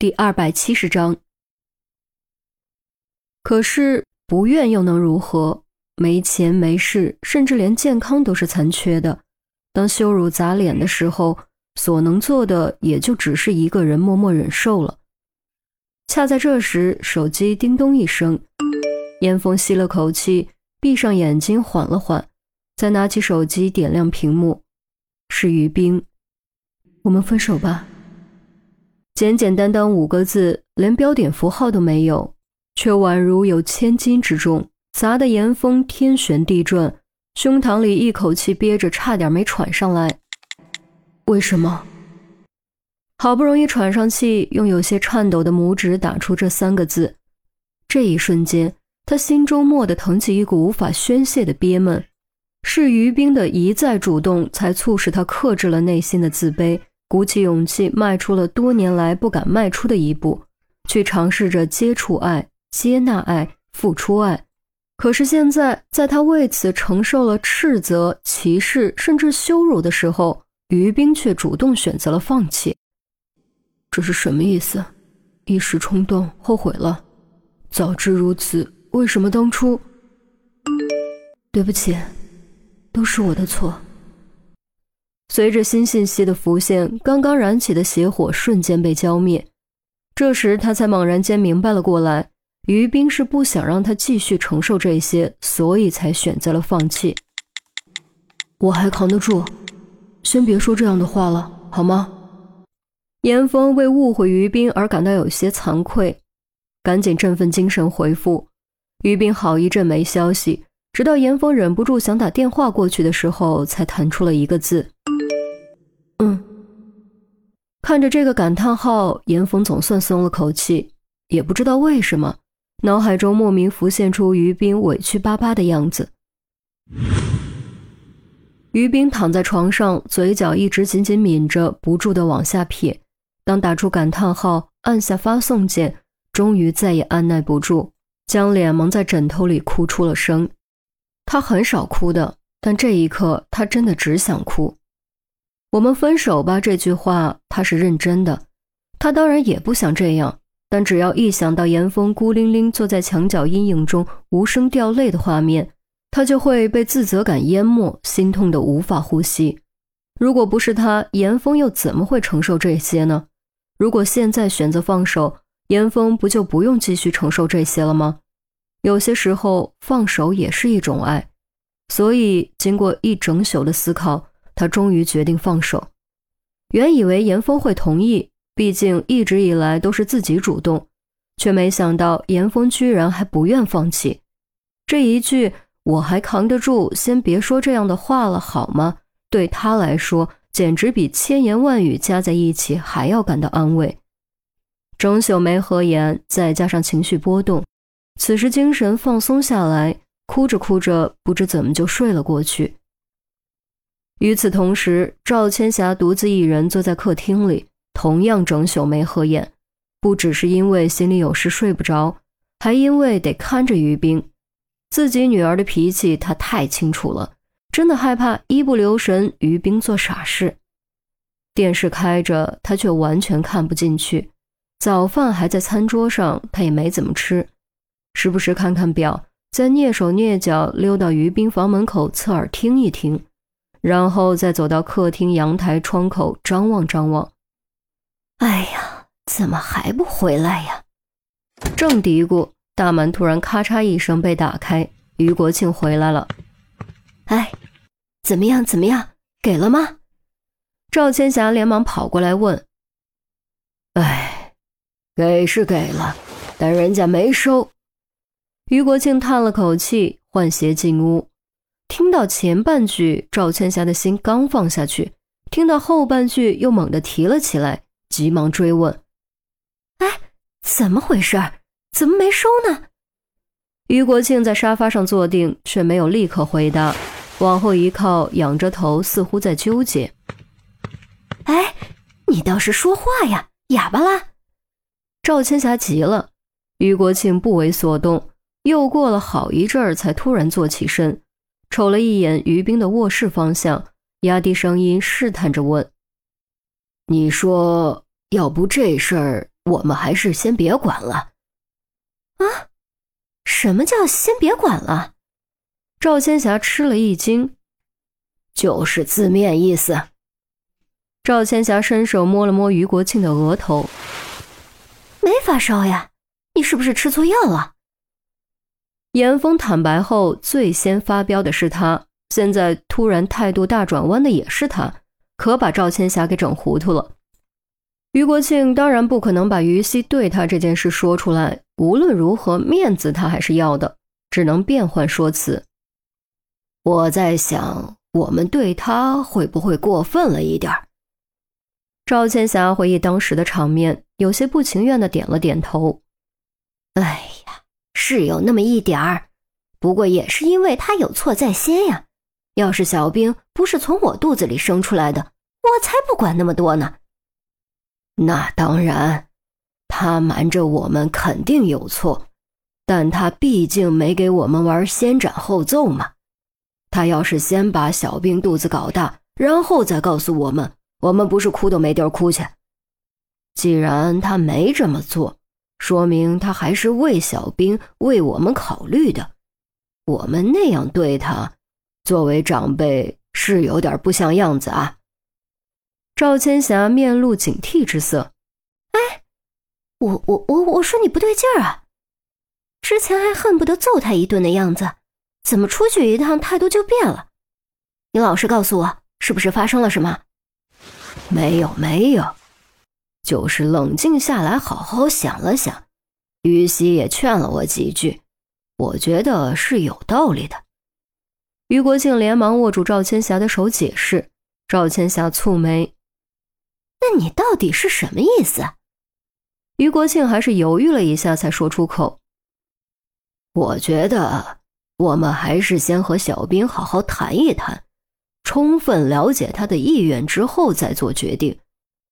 第二百七十章。可是不愿又能如何？没钱没势，甚至连健康都是残缺的。当羞辱砸脸的时候，所能做的也就只是一个人默默忍受了。恰在这时，手机叮咚一声，严峰吸了口气，闭上眼睛，缓了缓，再拿起手机点亮屏幕，是于冰。我们分手吧。简简单单五个字，连标点符号都没有，却宛如有千斤之重，砸得严峰天旋地转，胸膛里一口气憋着，差点没喘上来。为什么？好不容易喘上气，用有些颤抖的拇指打出这三个字。这一瞬间，他心中蓦地腾起一股无法宣泄的憋闷。是于冰的一再主动，才促使他克制了内心的自卑。鼓起勇气，迈出了多年来不敢迈出的一步，去尝试着接触爱、接纳爱、付出爱。可是现在，在他为此承受了斥责、歧视，甚至羞辱的时候，于冰却主动选择了放弃。这是什么意思？一时冲动，后悔了。早知如此，为什么当初？对不起，都是我的错。随着新信息的浮现，刚刚燃起的邪火瞬间被浇灭。这时，他才猛然间明白了过来：于冰是不想让他继续承受这些，所以才选择了放弃。我还扛得住，先别说这样的话了，好吗？严峰为误会于冰而感到有些惭愧，赶紧振奋精神回复。于冰好一阵没消息，直到严峰忍不住想打电话过去的时候，才弹出了一个字。嗯，看着这个感叹号，严峰总算松了口气。也不知道为什么，脑海中莫名浮现出于冰委屈巴巴的样子。于冰躺在床上，嘴角一直紧紧抿着，不住的往下撇。当打出感叹号，按下发送键，终于再也按耐不住，将脸蒙在枕头里哭出了声。他很少哭的，但这一刻，他真的只想哭。我们分手吧。这句话他是认真的，他当然也不想这样，但只要一想到严峰孤零零坐在墙角阴影中无声掉泪的画面，他就会被自责感淹没，心痛的无法呼吸。如果不是他，严峰又怎么会承受这些呢？如果现在选择放手，严峰不就不用继续承受这些了吗？有些时候放手也是一种爱，所以经过一整宿的思考。他终于决定放手，原以为严峰会同意，毕竟一直以来都是自己主动，却没想到严峰居然还不愿放弃。这一句“我还扛得住”，先别说这样的话了，好吗？对他来说，简直比千言万语加在一起还要感到安慰。整宿没合眼，再加上情绪波动，此时精神放松下来，哭着哭着，不知怎么就睡了过去。与此同时，赵千霞独自一人坐在客厅里，同样整宿没合眼。不只是因为心里有事睡不着，还因为得看着于冰。自己女儿的脾气，她太清楚了，真的害怕一不留神于冰做傻事。电视开着，她却完全看不进去。早饭还在餐桌上，她也没怎么吃，时不时看看表，再蹑手蹑脚溜到于冰房门口，侧耳听一听。然后再走到客厅阳台窗口张望张望，哎呀，怎么还不回来呀？正嘀咕，大门突然咔嚓一声被打开，于国庆回来了。哎，怎么样？怎么样？给了吗？赵千霞连忙跑过来问。哎，给是给了，但人家没收。于国庆叹了口气，换鞋进屋。听到前半句，赵千霞的心刚放下去；听到后半句，又猛地提了起来，急忙追问：“哎，怎么回事？怎么没收呢？”于国庆在沙发上坐定，却没有立刻回答，往后一靠，仰着头，似乎在纠结。“哎，你倒是说话呀，哑巴啦！”赵千霞急了。于国庆不为所动，又过了好一阵儿，才突然坐起身。瞅了一眼于冰的卧室方向，压低声音试探着问：“你说，要不这事儿我们还是先别管了。啊？什么叫先别管了？赵千霞吃了一惊。就是字面意思。赵千霞伸手摸了摸于国庆的额头，没发烧呀，你是不是吃错药了？严峰坦白后，最先发飙的是他，现在突然态度大转弯的也是他，可把赵千霞给整糊涂了。于国庆当然不可能把于西对他这件事说出来，无论如何面子他还是要的，只能变换说辞。我在想。我们对他会不会过分了一点儿赵千霞回忆当时的场面，有些不情愿的点了点头。哎，是有那么一点儿，不过也是因为他有错在先呀。要是小兵不是从我肚子里生出来的，我才不管那么多呢。那当然，他瞒着我们肯定有错，但他毕竟没给我们玩先斩后奏嘛。他要是先把小兵肚子搞大，然后再告诉我们，我们不是哭都没地儿哭去。既然他没这么做，说明他还是为小兵、为我们考虑的。我们那样对他，作为长辈是有点不像样子啊。赵千霞面露警惕之色。哎，我我我我说你不对劲儿啊！之前还恨不得揍他一顿的样子。怎么出去一趟态度就变了？你老实告诉我，是不是发生了什么？没有，没有，就是冷静下来，好好想了想。于西也劝了我几句，我觉得是有道理的。于国庆连忙握住赵千霞的手解释，赵千霞蹙眉：“那你到底是什么意思？”于国庆还是犹豫了一下，才说出口：“我觉得。”我们还是先和小兵好好谈一谈，充分了解他的意愿之后再做决定，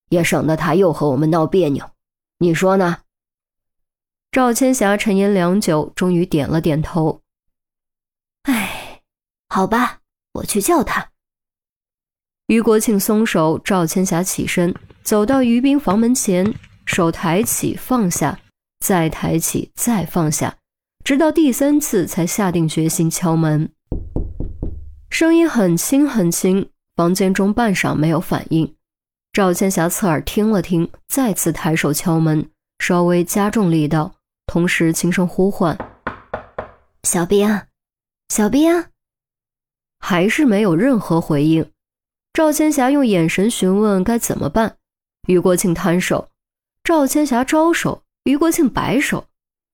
也省得他又和我们闹别扭。你说呢？赵千霞沉吟良久，终于点了点头。哎，好吧，我去叫他。于国庆松手，赵千霞起身，走到于斌房门前，手抬起放下，再抬起再放下。直到第三次才下定决心敲门，声音很轻很轻，房间中半晌没有反应。赵千霞侧耳听了听，再次抬手敲门，稍微加重力道，同时轻声呼唤：“小兵，小兵。”还是没有任何回应。赵千霞用眼神询问该怎么办。于国庆摊手，赵千霞招手，于国庆摆手，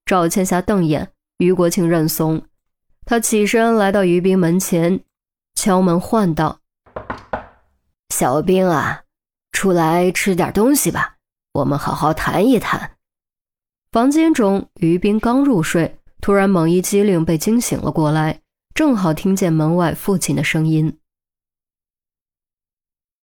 赵千霞瞪眼。于国庆认怂，他起身来到于斌门前，敲门唤道：“小兵啊，出来吃点东西吧，我们好好谈一谈。”房间中，于斌刚入睡，突然猛一激灵，被惊醒了过来，正好听见门外父亲的声音。